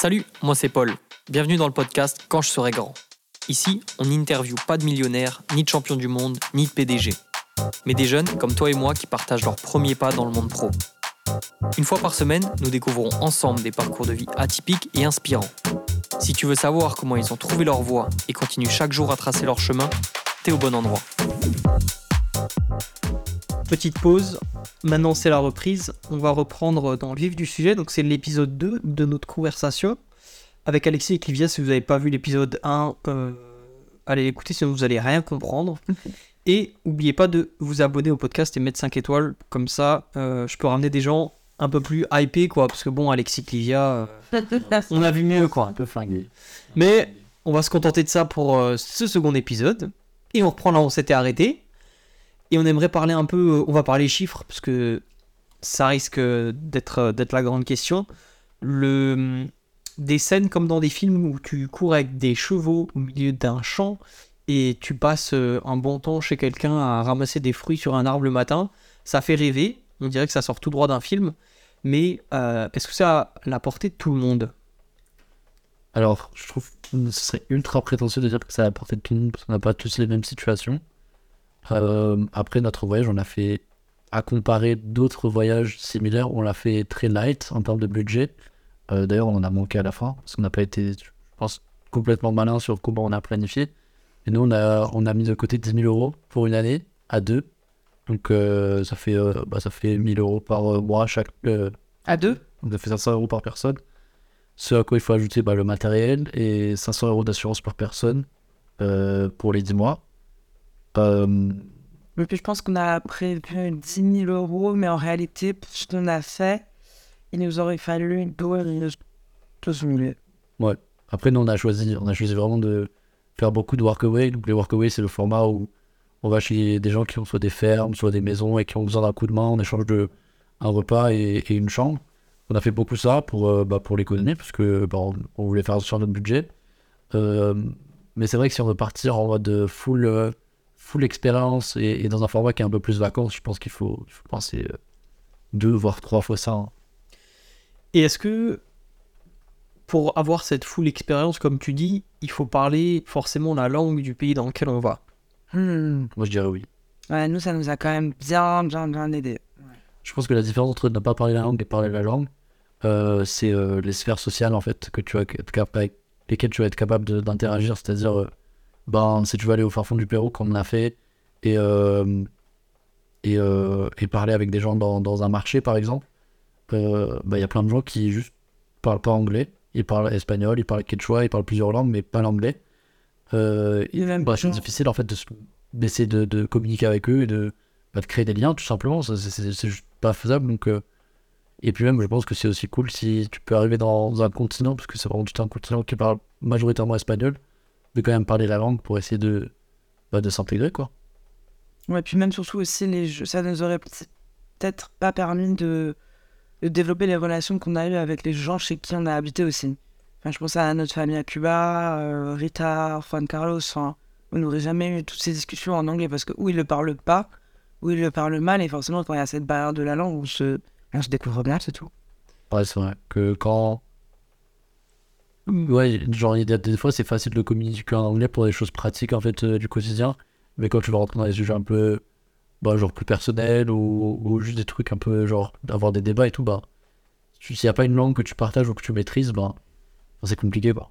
Salut, moi c'est Paul. Bienvenue dans le podcast Quand je serai grand. Ici, on n'interviewe pas de millionnaires, ni de champions du monde, ni de PDG. Mais des jeunes comme toi et moi qui partagent leurs premiers pas dans le monde pro. Une fois par semaine, nous découvrons ensemble des parcours de vie atypiques et inspirants. Si tu veux savoir comment ils ont trouvé leur voie et continuent chaque jour à tracer leur chemin, t'es au bon endroit. Petite pause, maintenant c'est la reprise. On va reprendre dans le vif du sujet, donc c'est l'épisode 2 de notre conversation avec Alexis et Clivia. Si vous n'avez pas vu l'épisode 1, euh, allez l'écouter, sinon vous allez rien comprendre. Et n'oubliez pas de vous abonner au podcast et mettre 5 étoiles, comme ça euh, je peux ramener des gens un peu plus hypés, quoi. Parce que bon, Alexis Clivia, euh, on a vu mieux, quoi. Un peu flingué. Mais on va se contenter de ça pour euh, ce second épisode. Et on reprend là où on s'était arrêté. Et on aimerait parler un peu, on va parler chiffres, parce que ça risque d'être d'être la grande question. Le, des scènes comme dans des films où tu cours avec des chevaux au milieu d'un champ et tu passes euh, un bon temps chez quelqu'un à ramasser des fruits sur un arbre le matin, ça fait rêver. On dirait que ça sort tout droit d'un film. Mais euh, est-ce que c'est à la portée de tout le monde? Alors, je trouve que ce serait ultra prétentieux de dire que c'est à la portée de tout le monde parce qu'on n'a pas tous les mêmes situations. Euh, après notre voyage, on a fait, à comparer d'autres voyages similaires, on l'a fait très light en termes de budget. Euh, D'ailleurs, on en a manqué à la fin parce qu'on n'a pas été, je pense, complètement malin sur comment on a planifié. Et nous, on a, on a mis de côté 10 000 euros pour une année à deux. Donc, euh, ça, fait, bah, ça fait 1000 euros par mois chaque. À deux? donc, ça fait 500 euros par personne. Ce à quoi il faut ajouter bah, le matériel et 500 euros d'assurance par personne pour les 10 mois. Euh, Et puis je pense qu'on a prévu 10 000 euros, mais en réalité, pour ce qu'on a fait, il nous aurait fallu 12 000. Ouais. Après, nous, on a choisi, on a choisi vraiment de faire beaucoup de workaway. Donc, les workaway, c'est le format où on va chez des gens qui ont soit des fermes, soit des maisons et qui ont besoin d'un coup de main en échange de un repas et, et une chambre. On a fait beaucoup ça pour, euh, bah, pour l'économie, parce que bah, on, on voulait faire sur notre budget. Euh, mais c'est vrai que si on veut partir en mode full, euh, full expérience et, et dans un format qui est un peu plus vacances, je pense qu'il faut, il faut penser euh, deux, voire trois fois ça. hein. Et est-ce que pour avoir cette full expérience, comme tu dis, il faut parler forcément la langue du pays dans lequel on va? Hmm. Moi, je dirais oui. Ouais, nous, ça nous a quand même bien, bien, bien aidé. Je pense que la différence entre ne pas parler la langue et parler la langue, euh, c'est euh, les sphères sociales en fait que tu vas avec lesquelles tu vas être capable d'interagir. C'est-à-dire, euh, ben, si tu vas aller au fin fond du Pérou, comme on a fait, et, euh, et, euh, et parler avec des gens dans, dans un marché par exemple, euh, ben, il y a plein de gens qui juste parlent pas anglais. Ils parlent espagnol, ils parlent quechua, ils parlent plusieurs langues, mais pas l'anglais. Bah, c'est difficile en fait d'essayer de, de communiquer avec eux et de, bah, de créer des liens tout simplement. C'est- juste pas faisable. Donc, Et puis même, je pense que c'est aussi cool si tu peux arriver dans un continent, parce que c'est vraiment un continent qui parle majoritairement espagnol, de quand même parler la langue pour essayer de, bah, de s'intégrer quoi. Ouais, puis même surtout aussi, les jeux, ça nous aurait peut-être pas permis de, de développer les relations qu'on a eues avec les gens chez qui on a habité aussi. Enfin, je pense à notre famille à Cuba, euh, Rita, Juan Carlos. Enfin, on n'aurait jamais eu toutes ces discussions en anglais parce que ou ils le parlent pas, ou ils le parlent mal, et forcément, quand il y a cette barrière de la langue, on se, on se découvre bien, c'est tout. Ouais, c'est vrai que quand. Ouais, genre, il y a des fois, c'est facile de communiquer en anglais pour des choses pratiques en fait euh, du quotidien, mais quand tu vas rentrer dans des sujets un peu. Bah, genre plus personnels ou, ou juste des trucs un peu genre d'avoir des débats et tout, bah. S'il n'y a pas une langue que tu partages ou que tu maîtrises, bah. c'est compliqué quoi.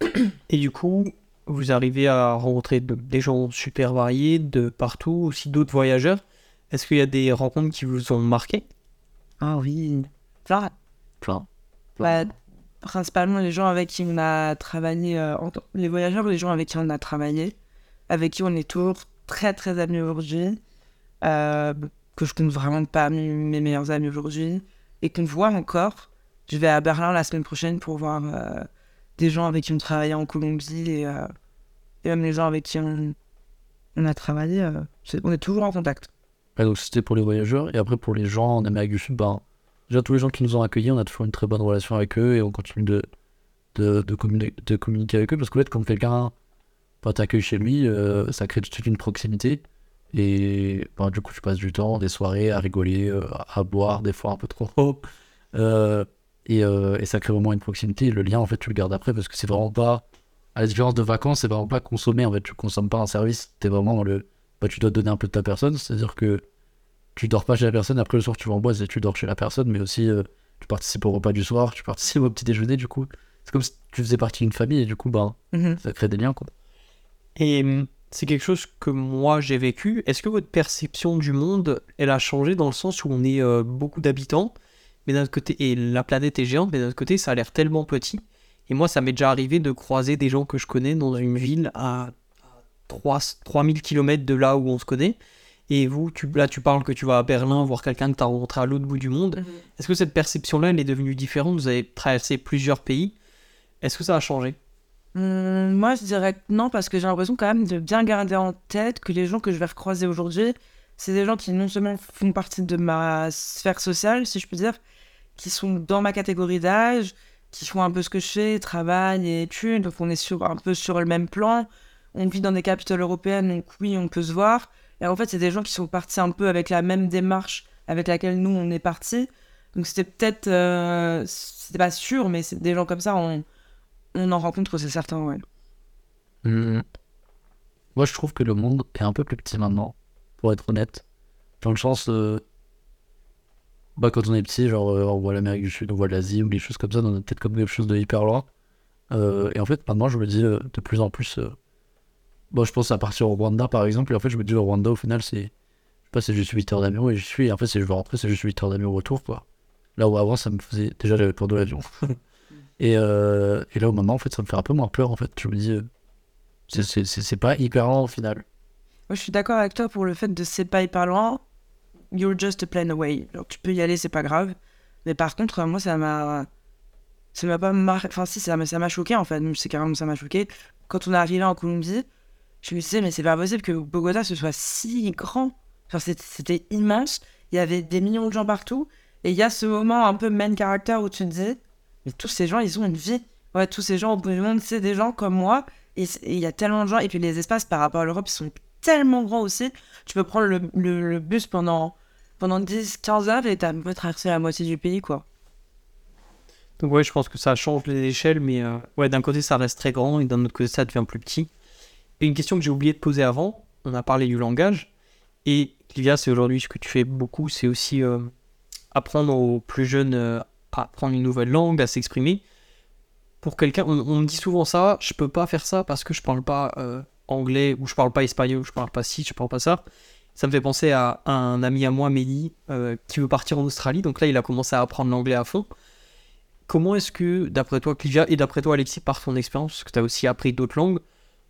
Et du coup, vous arrivez à rencontrer de- des gens super variés de partout, aussi d'autres voyageurs. Est-ce qu'il y a des rencontres qui vous ont marqué? Ah oui. Genre, Plein. bah, principalement les gens avec qui on a travaillé, euh, les voyageurs, les gens avec qui on a travaillé, avec qui on est toujours très très amis aujourd'hui, euh, que je compte vraiment pas mes meilleurs amis aujourd'hui, et qu'on voit encore. Je vais à Berlin la semaine prochaine pour voir euh, des gens avec qui on travaillait en Colombie et, et même les gens avec qui on, on a travaillé. on est toujours en contact. Donc c'était pour les voyageurs. Et après, pour les gens en Amérique du Sud, ben, déjà tous les gens qui nous ont accueillis, on a toujours une très bonne relation avec eux et on continue de, de, de, communi- de communiquer avec eux. Parce qu'en fait, quand quelqu'un ben, t'accueille chez lui, euh, ça crée tout de suite une proximité. Et ben, du coup, tu passes du temps, des soirées à rigoler, euh, à boire, des fois un peu trop. Euh, Et, et ça crée vraiment une proximité. Le lien, en fait, tu le gardes après parce que c'est vraiment pas. À la différence de vacances, c'est vraiment pas consommer. En fait, tu consommes pas un service. T'es vraiment dans le. Bah, tu dois donner un peu de ta personne. C'est-à-dire que tu dors pas chez la personne. Après, le soir, tu vas en boîte et tu dors chez la personne. Mais aussi, euh, tu participes au repas du soir. Tu participes au petit déjeuner, du coup. C'est comme si tu faisais partie d'une famille. Et du coup, bah, ça crée des liens, quoi. Et hum, c'est quelque chose que moi j'ai vécu. Est-ce que votre perception du monde, elle a changé dans le sens où on est euh, beaucoup d'habitants, mais d'un côté, et la planète est géante, mais d'un autre côté, ça a l'air tellement petit. Et moi, ça m'est déjà arrivé de croiser des gens que je connais dans une ville à 3, 3000 km de là où on se connaît. Et vous, tu, là, tu parles que tu vas à Berlin voir quelqu'un que tu as rencontré à l'autre bout du monde. Est-ce que cette perception-là, elle est devenue différente? Vous avez traversé plusieurs pays. Est-ce que ça a changé? Hum, moi, je dirais que non, parce que j'ai l'impression quand même de bien garder en tête que les gens que je vais recroiser aujourd'hui, c'est des gens qui non seulement font partie de ma sphère sociale, si je peux dire, qui sont dans ma catégorie d'âge, qui font un peu ce que je fais, travail et études, donc on est sur, un peu sur le même plan. On vit dans des capitales européennes, donc oui, on peut se voir. Et en fait, c'est des gens qui sont partis un peu avec la même démarche avec laquelle nous, on est partis. Donc c'était peut-être... euh, c'était pas sûr, mais c'est des gens comme ça, on, on en rencontre, c'est certain, ouais. Hmm. Moi, je trouve que le monde est un peu plus petit maintenant, pour être honnête. Dans le sens, euh, bah, quand on est petit, genre, euh, on voit l'Amérique du Sud, on voit l'Asie ou des choses comme ça, dans notre tête comme quelque chose de hyper loin. Euh, et en fait, maintenant, je me dis de plus en plus. Bon, je pense à partir au Rwanda, par exemple, et en fait, je me dis au Rwanda, au final, c'est. Je sais pas, c'est juste 8 heures d'avion et je suis. En fait, si je veux rentrer, c'est juste 8 heures d'avion au retour, quoi. Là où avant, ça me faisait. Déjà, j'avais peur de l'avion. et, euh, et là où maintenant, en fait, ça me fait un peu moins peur, en fait. Je me dis. euh, c'est- c'est c'est- c'est pas hyper lent au final. Moi, je suis d'accord avec toi pour le fait de c'est pas hyper loin. You're just a plane away. Genre, tu peux y aller, c'est pas grave. Mais par contre, moi, ça m'a. Ça m'a pas marqué. Enfin, si, ça m'a choqué en fait. C'est carrément ça m'a choqué. Quand on est arrivé en Colombie, je me disais, mais c'est pas possible que Bogota ce soit si grand. C'est- c'était immense. Il y avait des millions de gens partout. Et il y a ce moment un peu main character où tu te dis, mais tous ces gens, ils ont une vie. Ouais, tous ces gens au bout du monde, c'est des gens comme moi. Il y a tellement de gens. Et puis les espaces par rapport à l'Europe, sont tellement grands aussi. Tu peux prendre le, le- bus pendant, pendant 10-15 heures et t'as pas traversé la moitié du pays, quoi. Donc ouais, je pense que ça change les échelles, mais euh, ouais, d'un côté ça reste très grand et d'un autre côté ça devient plus petit. Une question que j'ai oublié de poser avant, on a parlé du langage, et Livia, c'est aujourd'hui ce que tu fais beaucoup, c'est aussi euh, apprendre aux plus jeunes euh, à apprendre une nouvelle langue, à s'exprimer. Pour quelqu'un, on, me dit souvent ça, je peux pas faire ça parce que je parle pas euh, anglais, ou je parle pas espagnol, ou je parle pas ci, je parle pas ça. Ça me fait penser à, un ami à moi, Mehdi, qui veut partir en Australie, donc là il a commencé à apprendre l'anglais à fond. Comment est-ce que, d'après toi, Clivia, et d'après toi, Alexis, par ton expérience, parce que tu as aussi appris d'autres langues,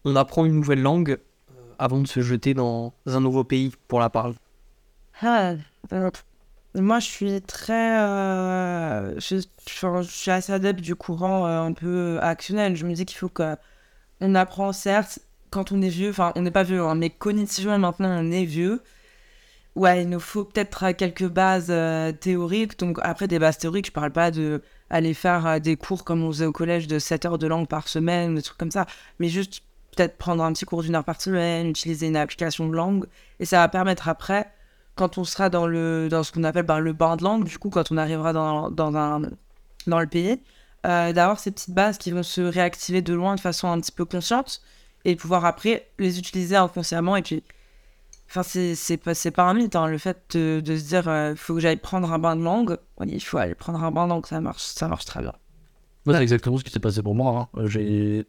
on apprend une nouvelle langue euh, avant de se jeter dans un nouveau pays pour la parler Ah, euh, moi, je suis très. euh, je, suis assez adepte du courant un peu actionnel. Je me dis qu'il faut que. On apprend, certes, quand on est vieux, enfin, on n'est pas vieux, hein, mais cognitivement, maintenant, on est vieux. Ouais, il nous faut peut-être quelques bases théoriques. Donc, après, des bases théoriques, je parle pas de aller faire des cours comme on faisait au collège de 7 heures de langue par semaine, des trucs comme ça, mais juste peut-être prendre un petit cours d'une heure par semaine, utiliser une application de langue, et ça va permettre après quand on sera dans, le, dans ce qu'on appelle ben, le bain de langue, du coup, quand on arrivera dans, dans, un, dans le pays, euh, d'avoir ces petites bases qui vont se réactiver de loin de façon un petit peu consciente et pouvoir après les utiliser inconsciemment. Et puis, enfin, c'est c'est pas, c'est pas un mythe, hein, le fait de, de se dire il faut que j'aille prendre un bain de langue. Oui, il faut aller prendre un bain de langue, ça marche, ça marche très bien. Ouais, c'est exactement ce qui s'est passé pour moi. hein. Euh, J'ai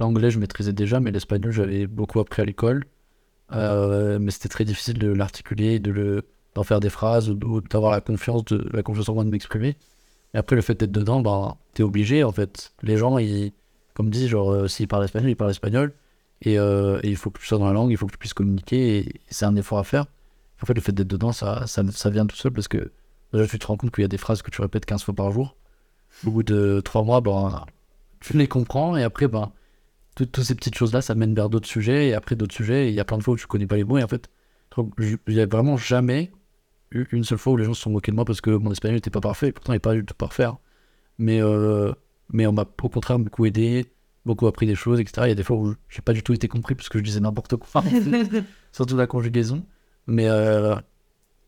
l'anglais, je maîtrisais déjà, mais l'espagnol, j'avais beaucoup appris à l'école. Euh, mais c'était très difficile de l'articuler, de le d'en faire des phrases, ou, d'avoir la confiance de la confiance en moi de m'exprimer. Et après, le fait d'être dedans, ben, t'es obligé en fait. Les gens, ils, comme dit, genre, euh, s'ils parlent espagnol, ils parlent espagnol. Et, euh, et il faut que tu sois dans la langue, il faut que tu puisses communiquer, et, c'est un effort à faire. En fait, le fait d'être dedans, ça, ça, ça vient tout seul parce que déjà, tu te rends compte qu'il y a des phrases que tu répètes 15 fois par jour. Au bout de 3 mois, ben, tu les comprends, et après, ben, tout- toutes ces petites choses-là, ça mène vers d'autres sujets, et après d'autres sujets, et il y a plein de fois où tu connais pas les mots, et en fait, donc, j- il y a vraiment jamais eu une seule fois où les gens se sont moqués de moi parce que mon espagnol n'était pas parfait, et pourtant il n'est pas du tout parfait. hein. Mais, euh, mais on m'a au contraire beaucoup aidé, beaucoup appris des choses, etc. Il y a des fois où j'ai pas du tout été compris parce que je disais n'importe quoi, surtout la conjugaison. Mais, euh,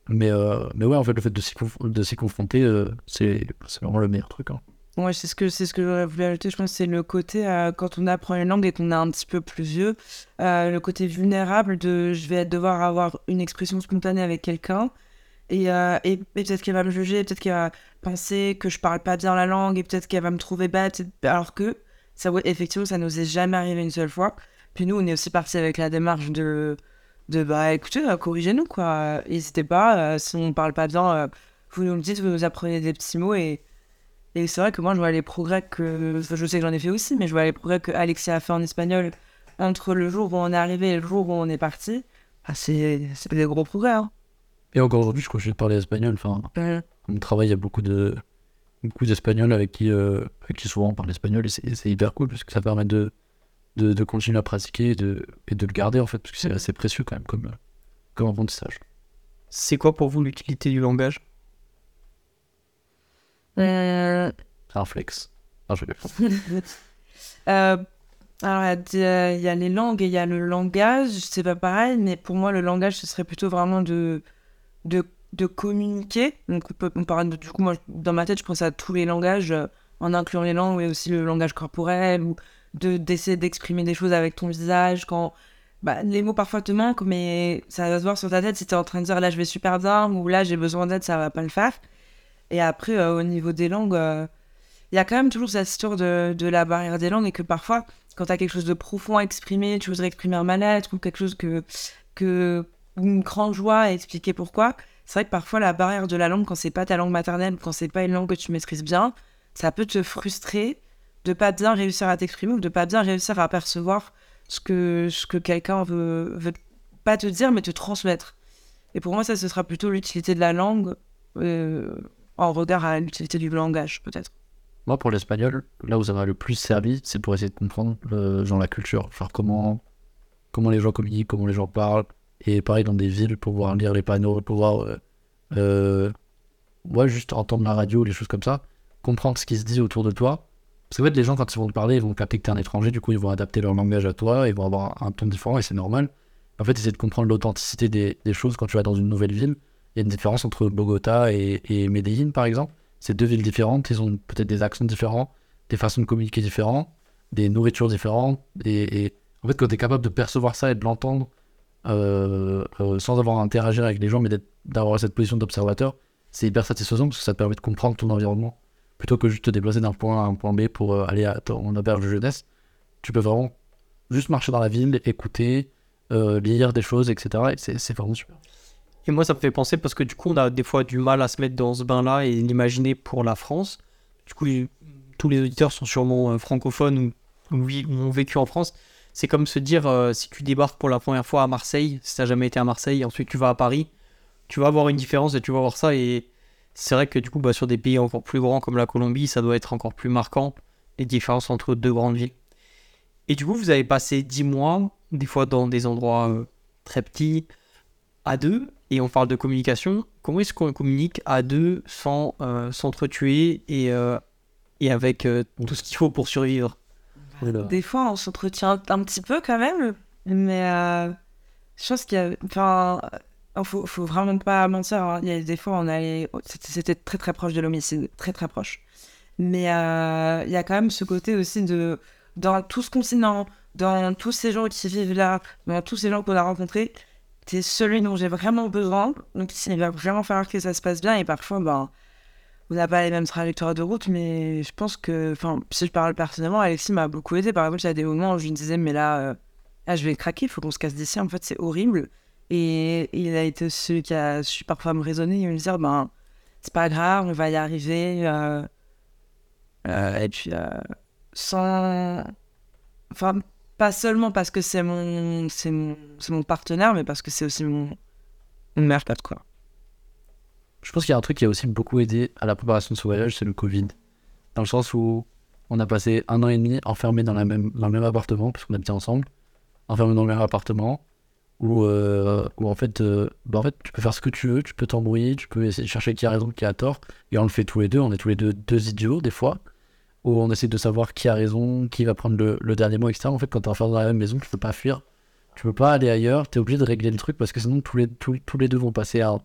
Mais, euh, mais ouais, en fait, le fait de s'y, conf- confronter, c'est, c'est vraiment le meilleur truc. hein. Ouais, c'est ce que c'est ce que j'aurais voulu ajouter. Je pense c'est le côté euh, quand on apprend une langue et qu'on est un petit peu plus vieux, euh, le côté vulnérable de je vais devoir avoir une expression spontanée avec quelqu'un et, euh, et, peut-être qu'elle va me juger, peut-être qu'elle va penser que je parle pas bien la langue et peut-être qu'elle va me trouver bête, et- alors que ça effectivement ça nous est jamais arrivé une seule fois. Puis nous on est aussi parti avec la démarche de de bah écoutez corrigez-nous quoi, n'hésitez pas si on parle pas bien, vous nous le dites, vous nous apprenez des petits mots et et c'est vrai que moi, je vois les progrès que. enfin, Je sais que j'en ai fait aussi, mais je vois les progrès que Alexia a fait en espagnol entre le jour où on est arrivé et le jour où on est parti. Ah, c'est des gros progrès. Hein. Et encore aujourd'hui, je continue de parler espagnol. Enfin, Euh, on travaille, il y a beaucoup de beaucoup d'espagnols avec qui, euh, avec qui souvent on parle espagnol et c'est, hyper cool parce que ça permet de, de, de continuer à pratiquer et de, et de le garder en fait parce que c'est assez précieux quand même comme, euh, comme apprentissage. C'est quoi pour vous l'utilité du langage? Euh, C'est un flex. Ah, je... euh, alors, il y a y, les langues et il y a le langage. C'est pas pareil, mais pour moi, le langage, ce serait plutôt vraiment de, de, de communiquer. Donc, on peut, on parle de- du coup, moi, dans ma tête, je pense à tous les langages, euh, en incluant les langues, mais aussi le langage corporel, ou de d'essayer d'exprimer des choses avec ton visage. Quand bah, les mots parfois te manquent, mais ça va se voir sur ta tête si tu es en train de dire là, je vais super bien, ou là, j'ai besoin d'aide, ça va pas le faire. Et après, euh, au niveau des langues, euh, il y a quand même toujours cette histoire de, de la barrière des langues et que parfois, quand tu as quelque chose de profond à exprimer, tu voudrais exprimer un mal-être ou quelque chose que, que une grande joie à expliquer pourquoi. C'est vrai que parfois, la barrière de la langue, quand c'est pas ta langue maternelle, quand c'est pas une langue que tu maîtrises bien, ça peut te frustrer de pas bien réussir à t'exprimer ou de pas bien réussir à percevoir ce que, ce que quelqu'un veut, veut pas te dire, mais te transmettre. Et pour moi, ça, ce sera plutôt l'utilité de la langue euh, en regard à l'utilité du langage, peut-être. Moi, pour l'espagnol, là où ça m'a le plus servi, c'est pour essayer de comprendre euh, genre la culture, genre comment, comment les gens communiquent, comment les gens parlent. Et pareil dans des villes, pouvoir lire les panneaux, pouvoir, euh, euh, juste entendre la radio, les choses comme ça, comprendre ce qui se dit autour de toi. Parce qu'en fait, les gens, quand ils vont te parler, ils vont capter que t'es un étranger, du coup, ils vont adapter leur langage à toi, ils vont avoir un ton différent, et c'est normal. En fait, essayer de comprendre l'authenticité des choses quand tu vas dans une nouvelle ville. Y a une différence entre Bogota et, et Medellín, par exemple. C'est deux villes différentes, ils ont peut-être des accents différents, des façons de communiquer différentes, des nourritures différentes. Et, en fait, quand tu es capable de percevoir ça et de l'entendre euh, euh, sans avoir à interagir avec les gens, mais d'avoir cette position d'observateur, c'est hyper satisfaisant parce que ça te permet de comprendre ton environnement. Plutôt que juste te déplacer d'un point à un point B pour euh, aller à ton auberge de jeunesse, tu peux vraiment juste marcher dans la ville, écouter, lire des choses, etc. Et c'est vraiment super. Et moi, ça me fait penser parce que du coup, on a des fois du mal à se mettre dans ce bain-là et l'imaginer pour la France. Du coup, tous les auditeurs sont sûrement euh, francophones ou, ou vi- ou ont vécu en France. C'est comme se dire, euh, si tu débarques pour la première fois à Marseille, si tu n'as jamais été à Marseille, ensuite tu vas à Paris, tu vas avoir une différence et tu vas voir ça. Et c'est vrai que du coup, bah, sur des pays encore plus grands comme la Colombie, ça doit être encore plus marquant, les différences entre deux grandes villes. Et du coup, vous avez passé 10 mois, des fois dans des endroits euh, très petits, à deux, et on parle de communication. Comment est-ce qu'on communique à deux sans euh, s'entretuer et, euh, et avec euh, tout ce qu'il faut pour survivre? Des fois, on s'entretient un petit peu quand même, mais euh, je pense qu'il y a. Enfin, il faut, faut vraiment pas mentir. hein. Il y a des fois, on allait. C'était c'était très très proche de l'homicide, très très proche. Mais euh, il y a quand même ce côté aussi de. Dans tout ce continent, dans tous ces gens qui vivent là, dans tous ces gens qu'on a rencontrés, t'es celui dont j'ai vraiment besoin. Donc, il va vraiment falloir que ça se passe bien. Et parfois, ben. On n'a pas les mêmes trajectoires de route, mais je pense que, enfin, si je parle personnellement, Alexis m'a beaucoup aidé. Par exemple, il y a des moments où je lui disais, mais là, euh, là je vais craquer, il faut qu'on se casse d'ici. En fait, c'est horrible. Et il a été celui qui a su parfois me raisonner et me dire, ben, c'est pas grave, on va y arriver. euh, euh, et puis, sans. Enfin, pas seulement parce que c'est mon, c'est mon, mon partenaire, mais parce que c'est aussi mon, mon mère, quoi. Je pense qu'il y a un truc qui a aussi beaucoup aidé à la préparation de ce voyage, c'est le Covid. Dans le sens où on a passé un an et demi enfermés dans, la même, dans le même appartement, parce qu'on habitait ensemble, enfermés dans le même appartement, où, euh, où en, fait, euh, bah, en fait, tu peux faire ce que tu veux, tu peux t'embrouiller, tu peux essayer de chercher qui a raison, qui a tort, et on le fait tous les deux, on est tous les deux deux idiots des fois, où on essaie de savoir qui a raison, qui va prendre le, le dernier mot, etc. En fait, quand t'es enfermé dans la même maison, tu peux pas fuir, tu peux pas aller ailleurs, t'es obligé de régler le truc, parce que sinon tous les, tous, tous les deux vont passer à,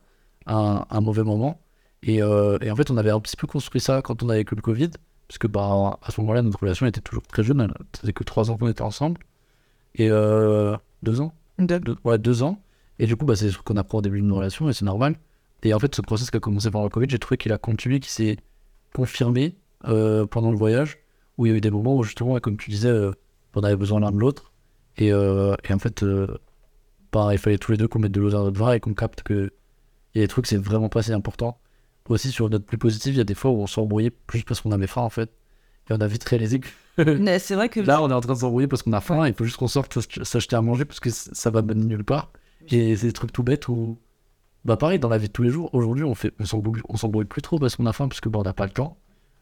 un, un mauvais moment. Et, euh, et en fait, on avait un petit peu construit ça quand on avait que le Covid, parce que bah, à ce moment-là, notre relation était toujours très jeune. Faisait que trois ans qu'on était ensemble. Et euh, deux ans De- deux, ouais, deux ans. Et du coup, bah, c'est ce qu'on apprend au début d'une relation et c'est normal. Et en fait, ce process qui a commencé pendant le Covid, j'ai trouvé qu'il a continué, qu'il s'est confirmé euh, pendant le voyage, où il y a eu des moments où justement, comme tu disais, euh, on avait besoin l'un de l'autre. Et, euh, et en fait, bah, il fallait tous les deux qu'on mette de l'eau dans notre vin et qu'on capte que il y a des trucs, c'est vraiment pas si important. Aussi, sur notre plus positif, il y a des fois où on s'embrouillait juste parce qu'on avait faim, en fait. Et on a vite réalisé que c'est vrai que Là, on est en train de s'embrouiller parce qu'on a faim, il faut juste qu'on sorte s'ach- s'acheter à manger parce que ça va mener nulle part. Et c'est des trucs tout bêtes où. Bah, pareil, dans la vie de tous les jours, aujourd'hui, on fait, on s'embrouille plus trop parce qu'on a faim, parce que bah, on n'a pas le temps.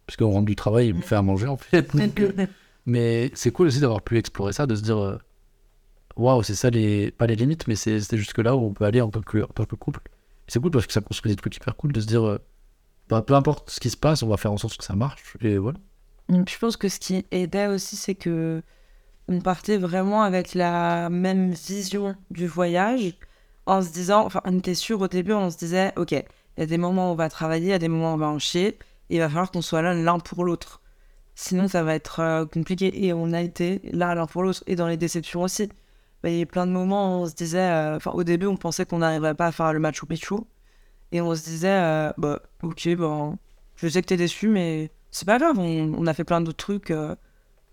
Parce qu'on rentre du travail, il me fait à manger, en fait. Euh, mais c'est cool aussi d'avoir pu explorer ça, de se dire. euh, Waouh, c'est ça les. Pas les limites, mais c'est c'est jusque là où on peut aller en tant que, en tant que couple. C'est cool parce que ça construit des trucs hyper cool de se dire. euh, bah, peu importe ce qui se passe, on va faire en sorte que ça marche. Et voilà. Je pense que ce qui aidait aussi, c'est que on partait vraiment avec la même vision du voyage, en se disant, enfin, on était sûr au début, on se disait, ok, il y a des moments où on va travailler, il y a des moments où on va en chier, il va falloir qu'on soit là l'un pour l'autre. Sinon, ça va être euh, compliqué. Et on a été là l'un pour l'autre, et dans les déceptions aussi. Bah, Il y a eu plein de moments où on se disait, euh, enfin, au début, on pensait qu'on n'arriverait pas à faire le match au Pichu, et on se disait, euh, bah, ok, bon, je sais que t'es déçu, mais c'est pas grave, on, on a fait plein d'autres trucs. euh,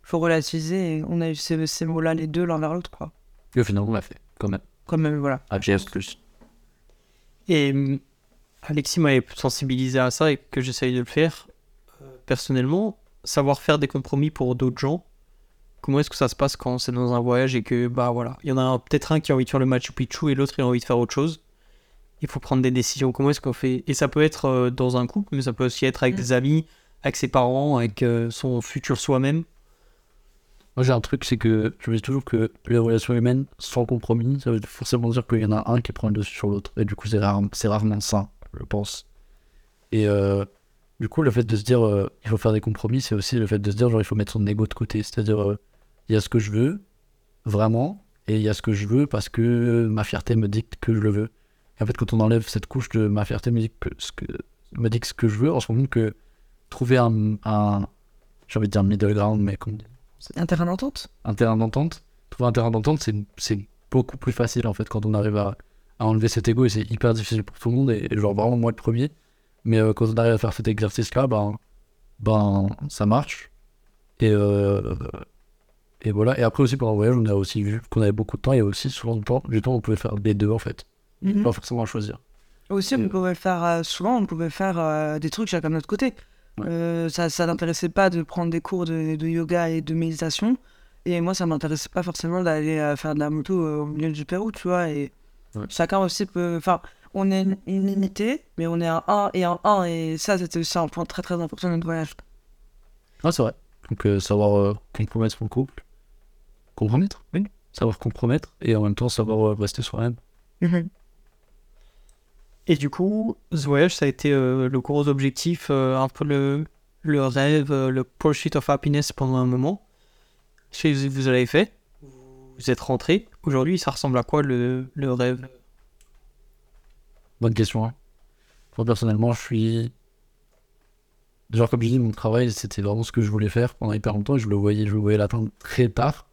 faut relativiser et on a eu ces, ces mots-là les deux l'un vers l'autre, quoi. Et au final, on l'a fait, quand même. Quand même, voilà. À GS plus. Et hum, Alexis m'avait sensibilisé à ça et que j'essaye de le faire. Euh, personnellement, savoir faire des compromis pour d'autres gens. Comment est-ce que ça se passe quand c'est dans un voyage et que, bah voilà, il y en a peut-être un qui a envie de faire le Machu Picchu et l'autre il a envie de faire autre chose. Il faut prendre des décisions. Comment est-ce qu'on fait? Et ça peut être euh, dans un couple, mais ça peut aussi être avec Mm. des amis, avec ses parents, avec euh, son futur soi-même. Moi, j'ai un truc, c'est que je me dis toujours que les relations humaines sans compromis, ça veut forcément dire qu'il y en a un qui prend le dessus sur l'autre. Et du coup, c'est rare, c'est rarement sain, je pense. Et euh, du coup, le fait de se dire euh, il faut faire des compromis, c'est aussi le fait de se dire genre il faut mettre son ego de côté. C'est-à-dire, euh, il y a ce que je veux, vraiment, et il y a ce que je veux parce que ma fierté me dicte que je le veux. Et en fait, quand on enlève cette couche de ma fierté me dicte que ce que, me dicte ce que je veux, on se rend compte que trouver un, un j'ai envie de dire middle ground, mais comment Un terrain d'entente? Un terrain d'entente. Trouver un terrain d'entente, c'est, c'est beaucoup plus facile en fait quand on arrive à, à enlever cet ego et c'est hyper difficile pour tout le monde et, et genre vraiment moi le premier. Mais euh, quand on arrive à faire cet exercice-là, ben, ben ça marche. Et, euh, et voilà. Et après aussi pendant le voyage, on a aussi vu qu'on avait beaucoup de temps et aussi souvent du temps, du temps on pouvait faire les deux en fait. Pas forcément à choisir. Aussi, on pouvait faire, euh, souvent, on pouvait faire des trucs chacun de notre côté. Ouais. Euh, ça ça n'intéressait pas de prendre des cours de, de yoga et de méditation. Et moi, ça m'intéressait pas forcément d'aller faire de la moto au milieu du Pérou, tu vois. Et Ouais. chacun aussi peut. Enfin, on est illimité, mais on est un 1 et un 1. Et ça, c'était aussi un point très très important de notre voyage. Ah, c'est vrai. Donc euh, savoir euh, compromettre son couple. Compromettre? Oui. Savoir compromettre et en même temps savoir euh, rester soi-même. Et du coup, ce voyage, ça a été euh, le gros objectif, euh, un peu le, le rêve, euh, le pursuit of happiness pendant un moment. Je sais que vous l'avez fait, vous êtes rentré? Aujourd'hui, ça ressemble à quoi le, le rêve? Bonne question. Hein. Moi, personnellement, je suis. Genre, comme je dis, mon travail, c'était vraiment ce que je voulais faire pendant hyper longtemps et je le voyais, je le voyais l'atteindre très tard.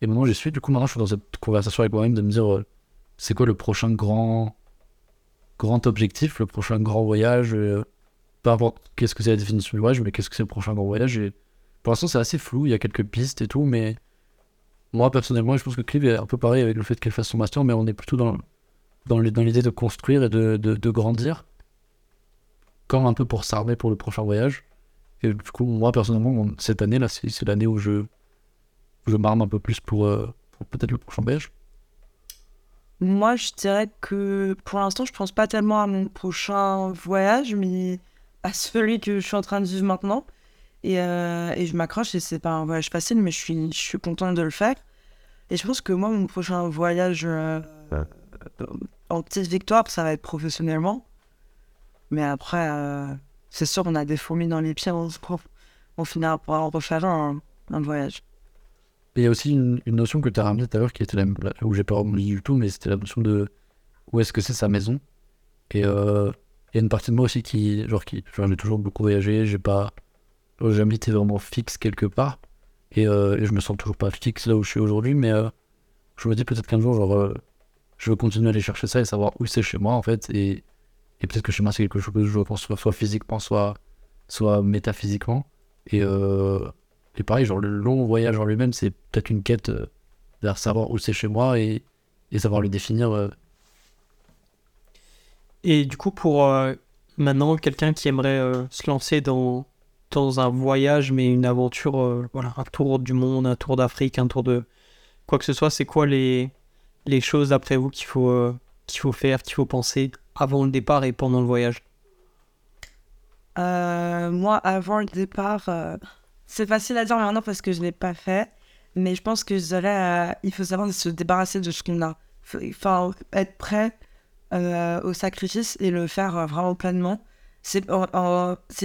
Et maintenant, j'y suis. Du coup, maintenant, je suis dans cette conversation avec moi-même de me dire euh, c'est quoi le prochain grand. grand objectif, le prochain grand voyage. euh, peu importe qu'est-ce que c'est la définition du voyage, mais qu'est-ce que c'est le prochain grand voyage. Pour l'instant, c'est assez flou. Il y a quelques pistes et tout, mais. Moi, personnellement, je pense que Clive est un peu pareil avec le fait qu'elle fasse son master, mais on est plutôt dans dans l'idée de construire et de, de, grandir, comme un peu pour s'armer pour le prochain voyage. Et du coup, moi personnellement, cette année là, c'est l'année où je, je m'arme un peu plus pour, euh, pour peut-être le prochain voyage. Moi, je dirais que pour l'instant, je pense pas tellement à mon prochain voyage, mais à celui que je suis en train de vivre maintenant. Et, euh, et je m'accroche, et c'est pas un voyage facile, mais je suis, je suis contente de le faire. Et je pense que moi, mon prochain voyage euh, euh, en petite victoire, ça va être professionnellement. Mais après, euh, c'est sûr, on a des fourmis dans les pieds, on, se prend- on finira par en refaire un, un voyage. Et il y a aussi une, une notion que tu as ramenée tout à l'heure qui était la, où j'ai pas rebondi du tout, mais c'était la notion de où est-ce que c'est sa maison. Et euh, il y a une partie de moi aussi qui, genre, qui, genre, j'ai toujours beaucoup voyagé, j'ai pas, jamais été vraiment fixe quelque part. Et, euh, et je me sens toujours pas fixe là où je suis aujourd'hui, mais euh, je me dis peut-être qu'un jour, genre, euh, je veux continuer à aller chercher ça et savoir où c'est chez moi, en fait. Et, et peut-être que chez moi, c'est quelque chose que je pense soit, soit physiquement, soit, soit métaphysiquement. Et, euh, et pareil, genre, le long voyage en lui-même, c'est peut-être une quête euh, vers savoir où c'est chez moi et, et savoir le définir. euh, Et du coup, pour euh, maintenant quelqu'un qui aimerait euh, se lancer dans, dans un voyage, mais une aventure, euh, voilà, un tour du monde, un tour d'Afrique, un tour de quoi que ce soit, c'est quoi les, les choses d'après vous qu'il faut, euh, qu'il faut faire, qu'il faut penser avant le départ et pendant le voyage? Euh, moi, avant le départ, c'est facile à dire maintenant parce que je ne l'ai pas fait. Mais je pense que je il faut savoir se débarrasser de ce qu'on a. Enfin, être prêt au sacrifice et le faire vraiment pleinement. C'est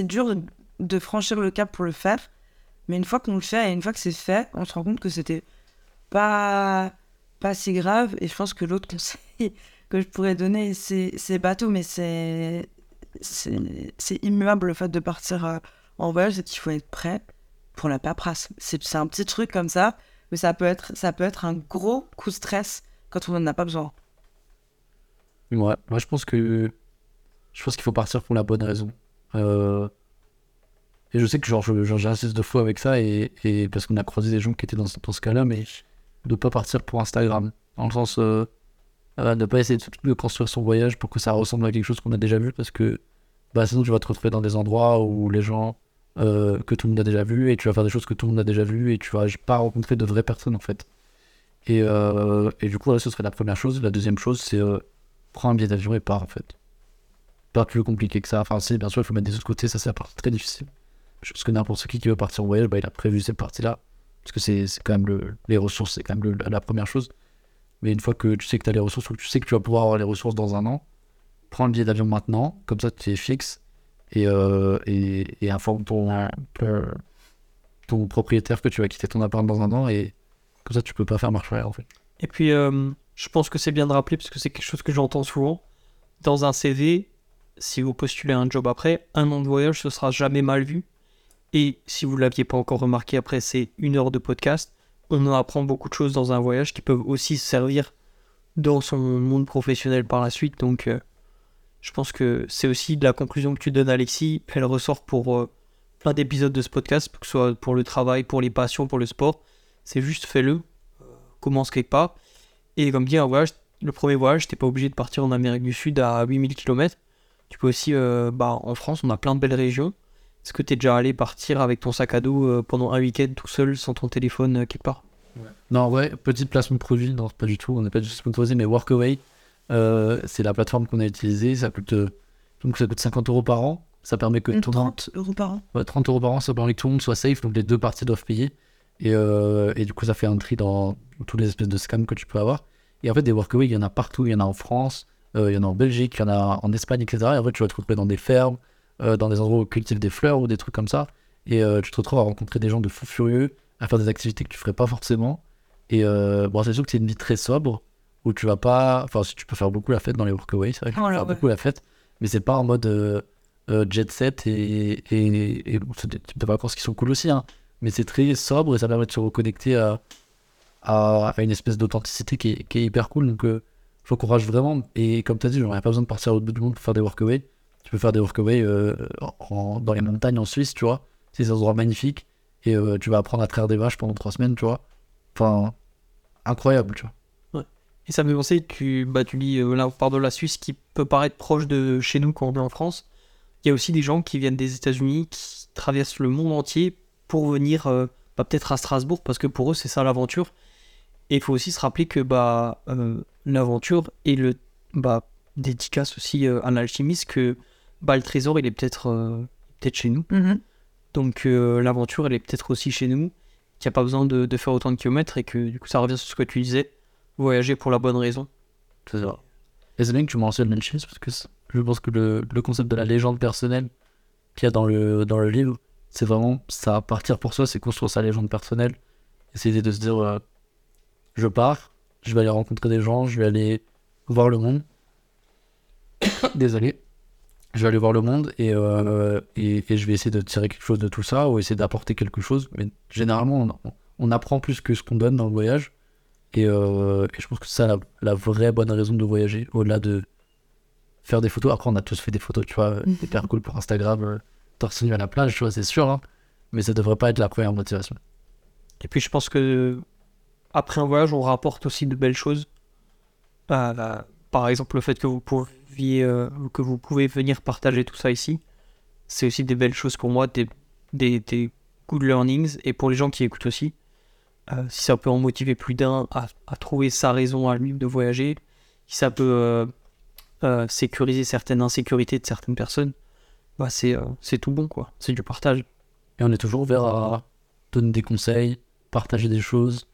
dur de franchir le cap pour le faire. Mais une fois qu'on le fait et une fois que c'est fait, on se rend compte que c'était pas, pas si grave. Et je pense que l'autre conseil que je pourrais donner, c'est bateau, mais c'est immuable le fait de partir euh, en voyage, c'est qu'il faut être prêt pour la paperasse. C'est c'est un petit truc comme ça, mais ça peut être, ça peut être un gros coup de stress quand on n'en a pas besoin. Ouais, moi je pense que je pense qu'il faut partir pour la bonne raison. Euh, Et je sais que genre genre, j'insiste deux fois avec ça et, parce qu'on a croisé des gens qui étaient dans, dans ce cas-là, mais de pas partir pour Instagram. Dans le sens euh, euh, de pas essayer de, de construire son voyage pour que ça ressemble à quelque chose qu'on a déjà vu parce que bah sinon tu vas te retrouver dans des endroits où les gens euh, que tout le monde a déjà vu et tu vas faire des choses que tout le monde a déjà vu et tu vas pas rencontrer de vraies personnes en fait. Et, euh, et du coup, là, ce serait la première chose. La deuxième chose, c'est euh, prends un billet d'avion et pars en fait. Pas plus compliqué que ça. Enfin, si, bien sûr, il faut mettre des autres côtés, ça c'est la partie très difficile. Je pense que n'importe qui qui veut partir en voyage, bah, il a prévu cette partie-là. Parce que c'est c'est quand même le, les ressources, c'est quand même le- la première chose. Mais une fois que tu sais que tu as les ressources ou que tu sais que tu vas pouvoir avoir les ressources dans un an, prends le billet d'avion maintenant, comme ça tu es fixe et, euh, et, et informe ton, euh, ton propriétaire que tu vas quitter ton appart dans un an et comme ça tu peux pas faire marche arrière en fait. Et puis, euh, je pense que c'est bien de rappeler, parce que c'est quelque chose que j'entends souvent. Dans un CV, si vous postulez un job après, un an de voyage, ce sera jamais mal vu. Et si vous l'aviez pas encore remarqué, après c'est une heure de podcast, on en apprend beaucoup de choses dans un voyage qui peuvent aussi se servir dans son monde professionnel par la suite. Donc, euh, je pense que c'est aussi de la conclusion que tu donnes, Alexis. Elle ressort pour euh, plein d'épisodes de ce podcast, que ce soit pour le travail, pour les passions, pour le sport. C'est juste fais-le commence quelque part. Et comme dit, un voyage, le premier voyage, t'es pas obligé de partir en Amérique du Sud à 8000 km. Tu peux aussi, euh, bah, en France, on a plein de belles régions. Est-ce que t'es déjà allé partir avec ton sac à dos euh, pendant un week-end tout seul sans ton téléphone euh, quelque part Non, ouais, petite placement de produit, non, pas du tout, on n'est pas du tout sponsorisé, mais Workaway, euh, c'est la plateforme qu'on a utilisée, ça coûte, euh, donc ça coûte 50 euros par an, ça permet que tout le monde- 30 euros par an. ouais, 30 euros par an, ça permet que tout le monde soit safe, donc les deux parties doivent payer, et, euh, et du coup ça fait un tri dans toutes les espèces de scams que tu peux avoir, et en fait des Workaway, il y en a partout, il y en a en France, euh, il y en a en Belgique, il y en a en Espagne, etc., et en fait tu vas te retrouver dans des fermes, euh, dans des endroits où on cultive des fleurs ou des trucs comme ça, et euh, tu te retrouves à rencontrer des gens de fous furieux, à faire des activités que tu ferais pas forcément, et euh, bon, c'est sûr que c'est une vie très sobre où tu vas pas. Enfin, si tu peux faire beaucoup la fête dans les workaways, c'est vrai que tu peux faire ouais. beaucoup la fête, mais c'est pas en mode jet set et. et, et bon, c'est des types de vacances qui sont cool aussi, hein, mais c'est très sobre et ça permet de se reconnecter à, à, une espèce d'authenticité qui est, qui est hyper cool. Donc, j'encourage vraiment. Et comme tu as dit, a pas besoin de partir l'autre bout du monde pour faire des workaways. Tu peux faire des workaways euh, dans les montagnes en Suisse, tu vois. C'est des endroits magnifiques et euh, tu vas apprendre à traire des vaches pendant trois semaines, tu vois. Enfin, incroyable, tu vois. Et ça me fait penser, tu, bah, tu dis, là, on part de la Suisse qui peut paraître proche de chez nous quand on est en France. Il y a aussi des gens qui viennent des États-Unis, qui traversent le monde entier pour venir euh, bah, peut-être à Strasbourg, parce que pour eux, c'est ça l'aventure. Et il faut aussi se rappeler que bah, l'aventure et le bah, dédicace aussi à l'alchimiste que bah, le trésor, il est peut-être euh, peut-être chez nous. Donc euh, l'aventure, elle est peut-être aussi chez nous, qu'il n'y a pas besoin de, de faire autant de kilomètres et que du coup, ça revient sur ce que tu disais, voyager pour la bonne raison. C'est ça. Et c'est bien que tu mentionnes l'alchimiste parce que je pense que le, le concept de la légende personnelle qu'il y a dans le, dans le livre, c'est vraiment ça. Partir pour soi, c'est construire sa légende personnelle. Essayer de se dire euh, je pars, je vais aller rencontrer des gens, je vais aller voir le monde. désolé. Je vais aller voir le monde et, euh, et, et je vais essayer de tirer quelque chose de tout ça ou essayer d'apporter quelque chose. Mais généralement, on, on apprend plus que ce qu'on donne dans le voyage. Et, euh, et je pense que c'est ça la, la vraie bonne raison de voyager, au-delà de faire des photos. Après, on a tous fait des photos, tu vois, hyper cool pour Instagram, euh, torse nu à la plage, tu vois, c'est sûr. hein. mais ça devrait pas être la première motivation. Et puis je pense que après un voyage, on rapporte aussi de belles choses. Euh, par exemple, le fait que vous pouviez, euh, que vous pouvez venir partager tout ça ici, c'est aussi des belles choses pour moi, des, des, good learnings. Et pour les gens qui écoutent aussi, euh, si ça peut en motiver plus d'un à, trouver sa raison à lui de voyager, si ça peut euh, sécuriser certaines insécurités de certaines personnes, bah c'est c'est tout bon quoi. C'est du partage. Et on est toujours ouvert à donner des conseils, partager des choses.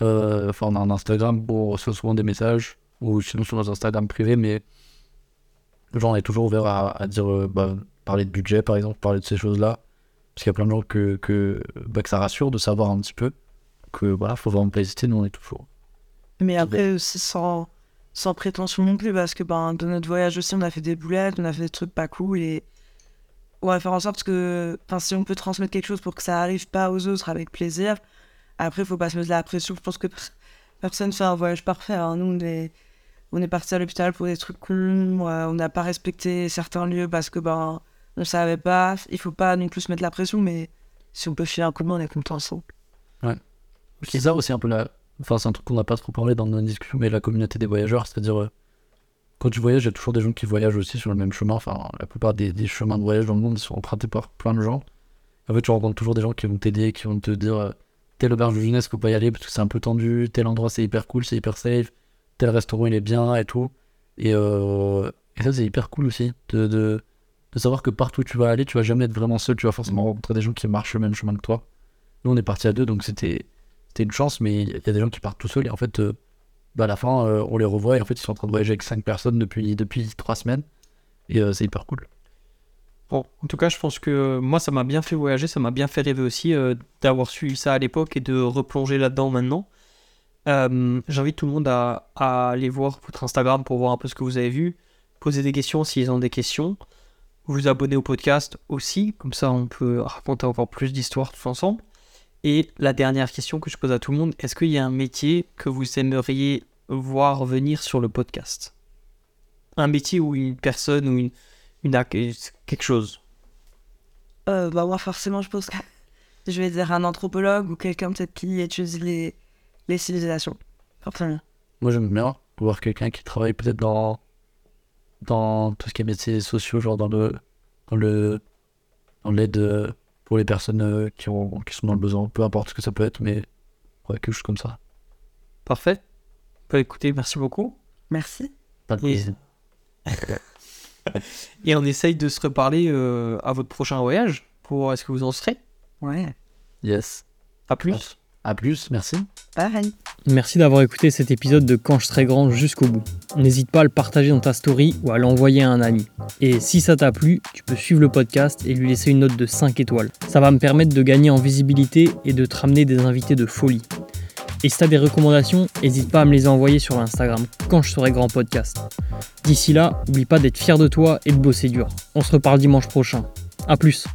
Enfin, on a un Instagram on reçoit souvent des messages, ou sinon sur nos Instagram privés, mais genre, on est toujours ouvert à, à dire, euh, bah, parler de budget par exemple, parler de ces choses-là. Parce qu'il y a plein de gens que, que, bah, que ça rassure de savoir un petit peu que voilà, faut vraiment pas hésiter, nous on est toujours. Mais après aussi sans, sans prétention non plus, parce que ben, de notre voyage aussi, on a fait des boulettes, on a fait des trucs pas cool et on va faire en sorte que si on peut transmettre quelque chose pour que ça arrive pas aux autres avec plaisir, après, faut pas se mettre la pression. Je pense que personne fait un voyage parfait. hein. Nous, on est, on est parti à l'hôpital pour des trucs cons, euh, on n'a pas respecté certains lieux parce que ben, on savait pas. Il faut pas non plus se mettre la pression, mais si on peut filer un coup de main, on est content ensemble. C'est ça aussi un peu la. Enfin, c'est un truc qu'on n'a pas trop parlé dans nos discussions, mais la communauté des voyageurs, c'est-à-dire. euh, quand tu voyages, il y a toujours des gens qui voyagent aussi sur le même chemin. Enfin, la plupart des, des chemins de voyage dans le monde sont empruntés par plein de gens. En fait, tu rencontres toujours des gens qui vont t'aider, qui vont te dire euh, telle auberge de jeunesse, faut pas y aller parce que c'est un peu tendu, tel endroit c'est hyper cool, c'est hyper safe, tel restaurant il est bien et tout. Et, euh, et ça, c'est hyper cool aussi de, de, de savoir que partout où tu vas aller, tu vas jamais être vraiment seul, tu vas forcément rencontrer des gens qui marchent le même chemin que toi. Nous, on est partis à deux, donc c'était une chance, mais il y a des gens qui partent tout seuls et en fait, euh, bah, à la fin, euh, on les revoit et en fait, ils sont en train de voyager avec cinq personnes depuis, depuis trois semaines et c'est hyper cool. Bon, en tout cas, je pense que moi, ça m'a bien fait voyager, ça m'a bien fait rêver aussi d'avoir suivi ça à l'époque et de replonger là-dedans maintenant. Euh, J'invite tout le monde à, aller voir votre Instagram pour voir un peu ce que vous avez vu, poser des questions s'ils ont des questions, vous abonner au podcast aussi, comme ça on peut raconter encore plus d'histoires tous ensemble. Et la dernière question que je pose à tout le monde, est-ce qu'il y a un métier que vous aimeriez voir venir sur le podcast? Un métier ou une personne ou une, quelque chose? Euh, bah moi forcément je pense que je vais dire un anthropologue ou quelqu'un peut-être qui étudie les, les civilisations. Forcément. Moi, j'aime bien voir quelqu'un qui travaille peut-être dans, dans tout ce qui est métiers sociaux, genre dans le dans le dans l'aide euh, pour les personnes euh, qui, ont, qui sont dans le besoin, peu importe ce que ça peut être, mais ouais, quelque chose comme ça. Parfait. Bah, écoutez, merci beaucoup. Merci. Pas de Et- plaisir. Et on essaye de se reparler euh, à votre prochain voyage pour est-ce que vous en serez? Ouais. Yes. À plus. À plus, merci. Pareil. Merci d'avoir écouté cet épisode de Quand je serai grand jusqu'au bout. N'hésite pas à le partager dans ta story ou à l'envoyer à un ami. Et si ça t'a plu, tu peux suivre le podcast et lui laisser une note de 5 étoiles. Ça va me permettre de gagner en visibilité et de te ramener des invités de folie. Et si t'as des recommandations, n'hésite pas à me les envoyer sur l'Instagram Quand je serai grand podcast. D'ici là, n'oublie pas d'être fier de toi et de bosser dur. On se reparle dimanche prochain. A plus